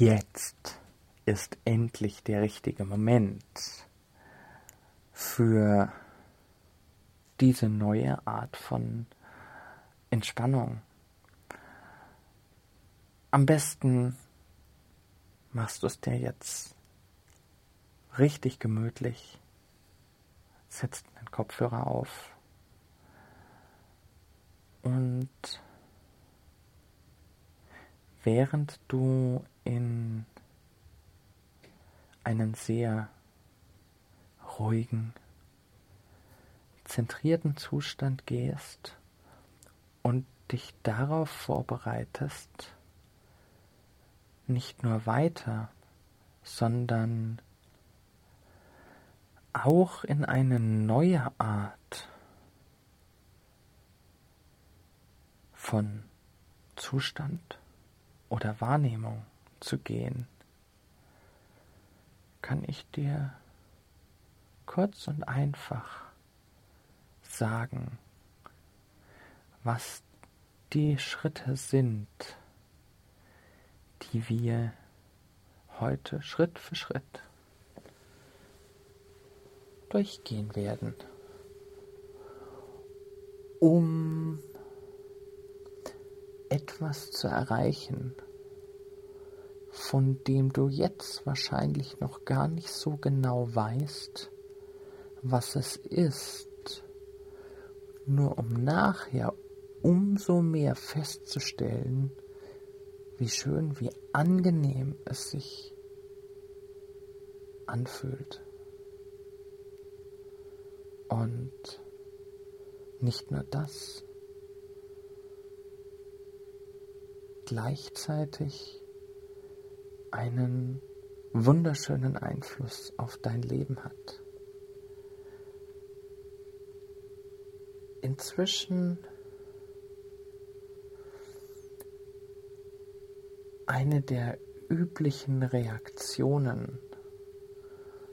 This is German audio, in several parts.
Jetzt ist endlich der richtige Moment für diese neue Art von Entspannung. Am besten machst du es dir jetzt richtig gemütlich, setzt den Kopfhörer auf und während du in einen sehr ruhigen, zentrierten Zustand gehst und dich darauf vorbereitest, nicht nur weiter, sondern auch in eine neue Art von Zustand oder Wahrnehmung zu gehen, kann ich dir kurz und einfach sagen, was die Schritte sind, die wir heute Schritt für Schritt durchgehen werden, um etwas zu erreichen, von dem du jetzt wahrscheinlich noch gar nicht so genau weißt, was es ist, nur um nachher umso mehr festzustellen, wie schön, wie angenehm es sich anfühlt. Und nicht nur das, gleichzeitig einen wunderschönen Einfluss auf dein Leben hat. Inzwischen eine der üblichen Reaktionen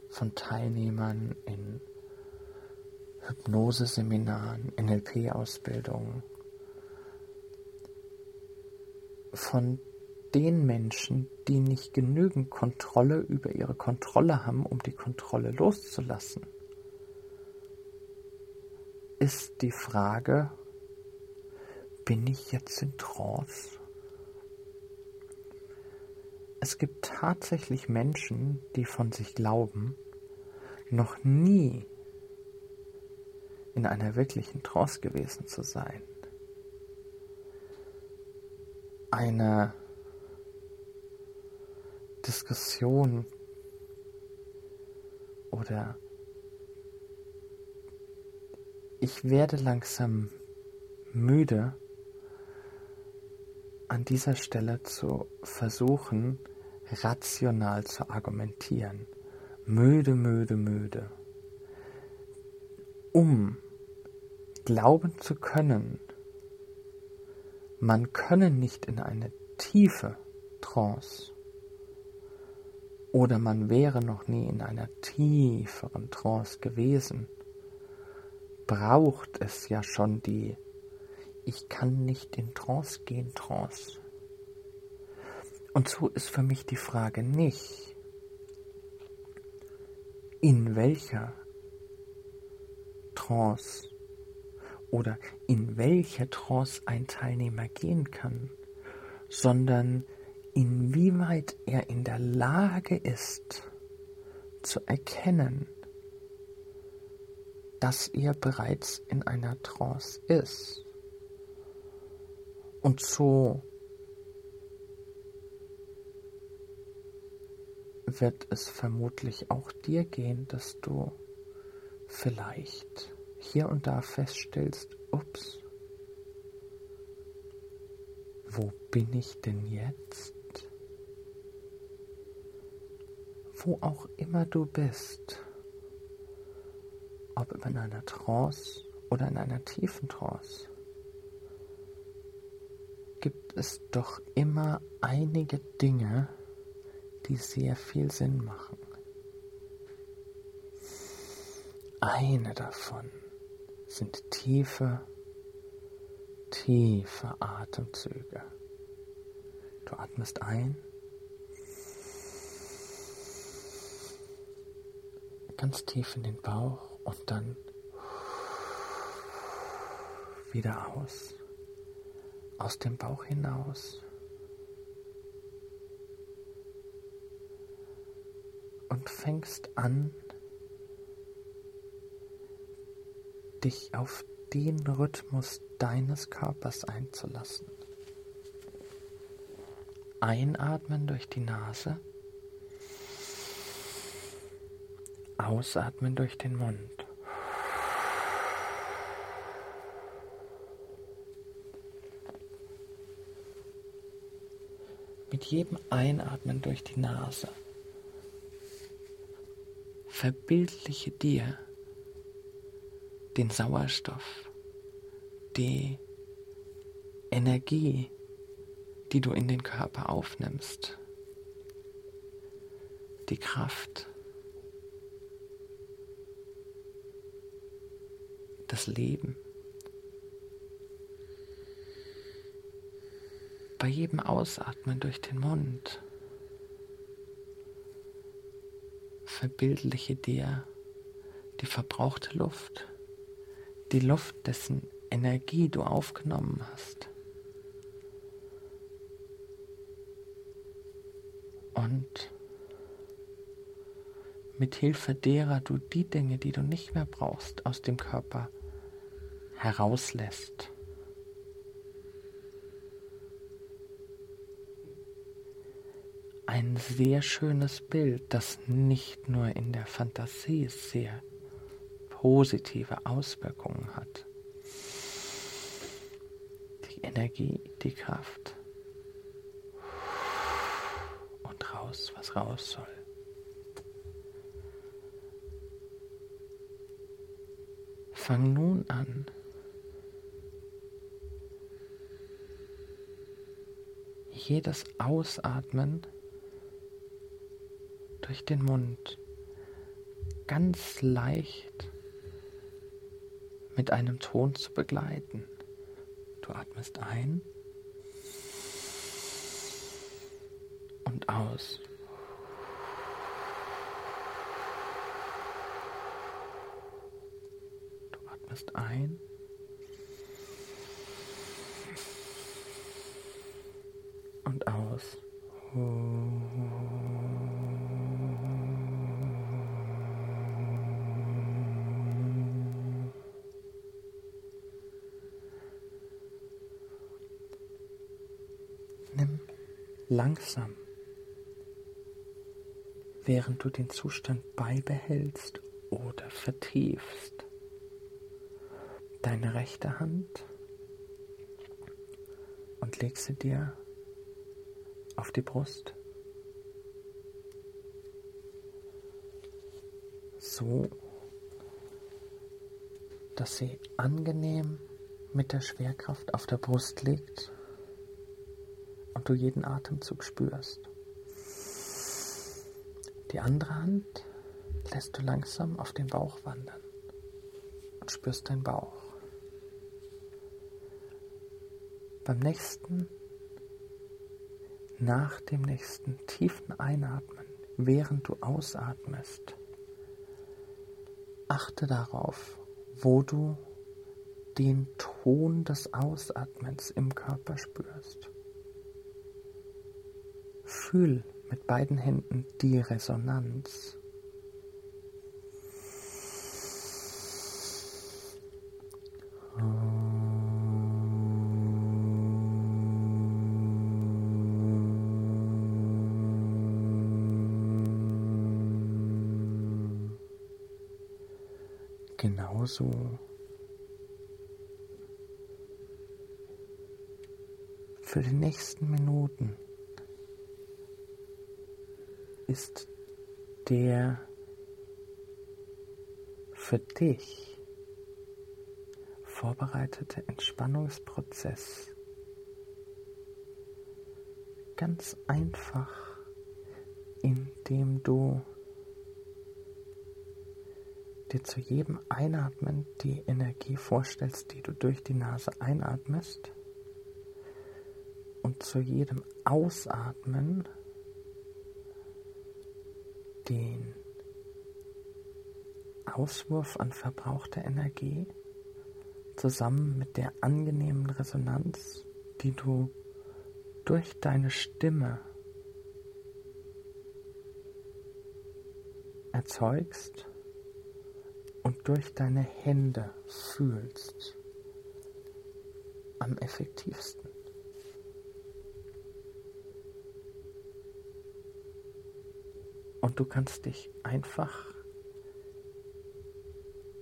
von Teilnehmern in Hypnoseseminaren, NLP-Ausbildungen, von den Menschen, die nicht genügend Kontrolle über ihre Kontrolle haben, um die Kontrolle loszulassen, ist die Frage, bin ich jetzt in Trance? Es gibt tatsächlich Menschen, die von sich glauben, noch nie in einer wirklichen Trance gewesen zu sein. Eine Diskussion oder ich werde langsam müde, an dieser Stelle zu versuchen, rational zu argumentieren. Müde, müde, müde. Um glauben zu können, man könne nicht in eine tiefe Trance oder man wäre noch nie in einer tieferen Trance gewesen, braucht es ja schon die Ich kann nicht in Trance gehen Trance. Und so ist für mich die Frage nicht, in welcher Trance oder in welche Trance ein Teilnehmer gehen kann, sondern inwieweit er in der Lage ist zu erkennen, dass er bereits in einer Trance ist. Und so wird es vermutlich auch dir gehen, dass du vielleicht hier und da feststellst, ups, wo bin ich denn jetzt? Wo auch immer du bist, ob in einer Trance oder in einer tiefen Trance, gibt es doch immer einige Dinge, die sehr viel Sinn machen. Eine davon sind tiefe, tiefe Atemzüge. Du atmest ein, ganz tief in den Bauch und dann wieder aus, aus dem Bauch hinaus. Und fängst an, dich auf den Rhythmus deines Körpers einzulassen. Einatmen durch die Nase, ausatmen durch den Mund. Mit jedem Einatmen durch die Nase verbildliche dir, den Sauerstoff, die Energie, die du in den Körper aufnimmst, die Kraft, das Leben. Bei jedem Ausatmen durch den Mund verbildliche dir die verbrauchte Luft die Luft, dessen Energie du aufgenommen hast. Und mit Hilfe derer du die Dinge, die du nicht mehr brauchst, aus dem Körper herauslässt. ein sehr schönes Bild, das nicht nur in der Fantasie sehr positive Auswirkungen hat. Die Energie, die Kraft. Und raus, was raus soll. Fang nun an, jedes Ausatmen durch den Mund ganz leicht mit einem Ton zu begleiten. Du atmest ein und aus. Du atmest ein du den Zustand beibehältst oder vertiefst, deine rechte Hand und leg sie dir auf die Brust. So, dass sie angenehm mit der Schwerkraft auf der Brust liegt und du jeden Atemzug spürst. Die andere Hand lässt du langsam auf den Bauch wandern und spürst deinen Bauch. Beim nächsten nach dem nächsten tiefen Einatmen, während du ausatmest, achte darauf, wo du den Ton des Ausatmens im Körper spürst. Fühl mit beiden Händen die Resonanz. Genauso für die nächsten Minuten ist der für dich vorbereitete Entspannungsprozess ganz einfach, indem du dir zu jedem Einatmen die Energie vorstellst, die du durch die Nase einatmest und zu jedem Ausatmen den Auswurf an verbrauchter Energie zusammen mit der angenehmen Resonanz, die du durch deine Stimme erzeugst, und durch deine Hände fühlst am effektivsten. Und du kannst dich einfach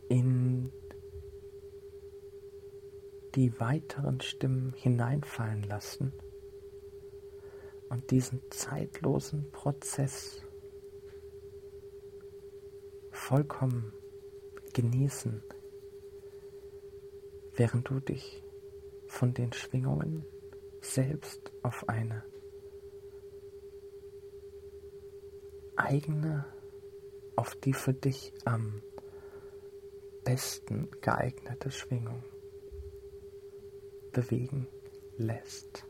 in die weiteren Stimmen hineinfallen lassen und diesen zeitlosen Prozess vollkommen genießen, während du dich von den Schwingungen selbst auf eine eigene, auf die für dich am besten geeignete Schwingung bewegen lässt.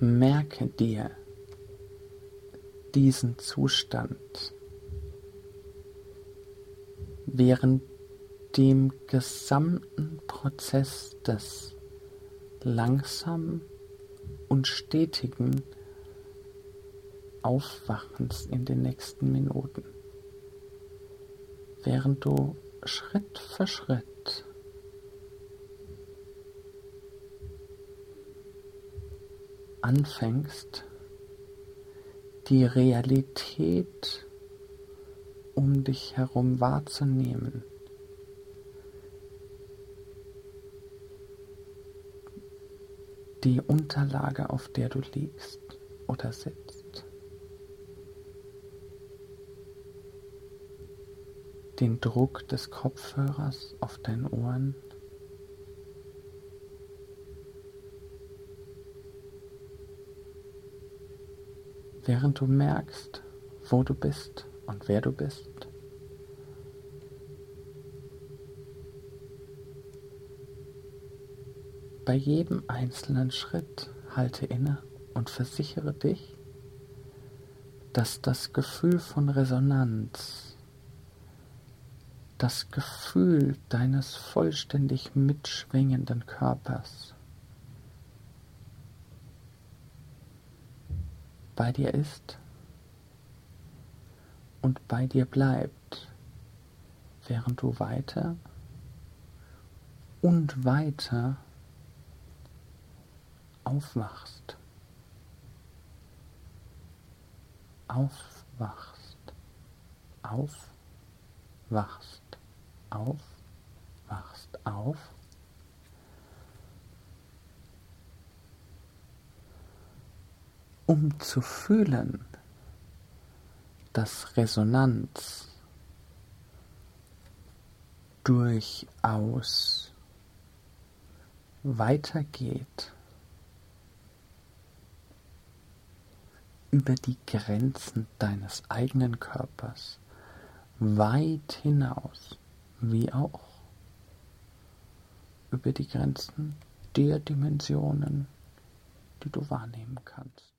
Merke dir diesen Zustand während dem gesamten Prozess des langsamen und stetigen Aufwachens in den nächsten Minuten, während du Schritt für Schritt anfängst, die Realität um dich herum wahrzunehmen. Die Unterlage, auf der du liegst oder sitzt. Den Druck des Kopfhörers auf deinen Ohren. Während du merkst, wo du bist und wer du bist. Bei jedem einzelnen Schritt halte inne und versichere dich, dass das Gefühl von Resonanz, das Gefühl deines vollständig mitschwingenden Körpers bei dir ist und bei dir bleibt, während du weiter und weiter aufwachst. Aufwachst. Aufwachst. Aufwachst. Auf. Um zu fühlen, dass Resonanz durchaus weitergeht über die Grenzen deines eigenen Körpers, weit hinaus, wie auch über die Grenzen der Dimensionen, die du wahrnehmen kannst.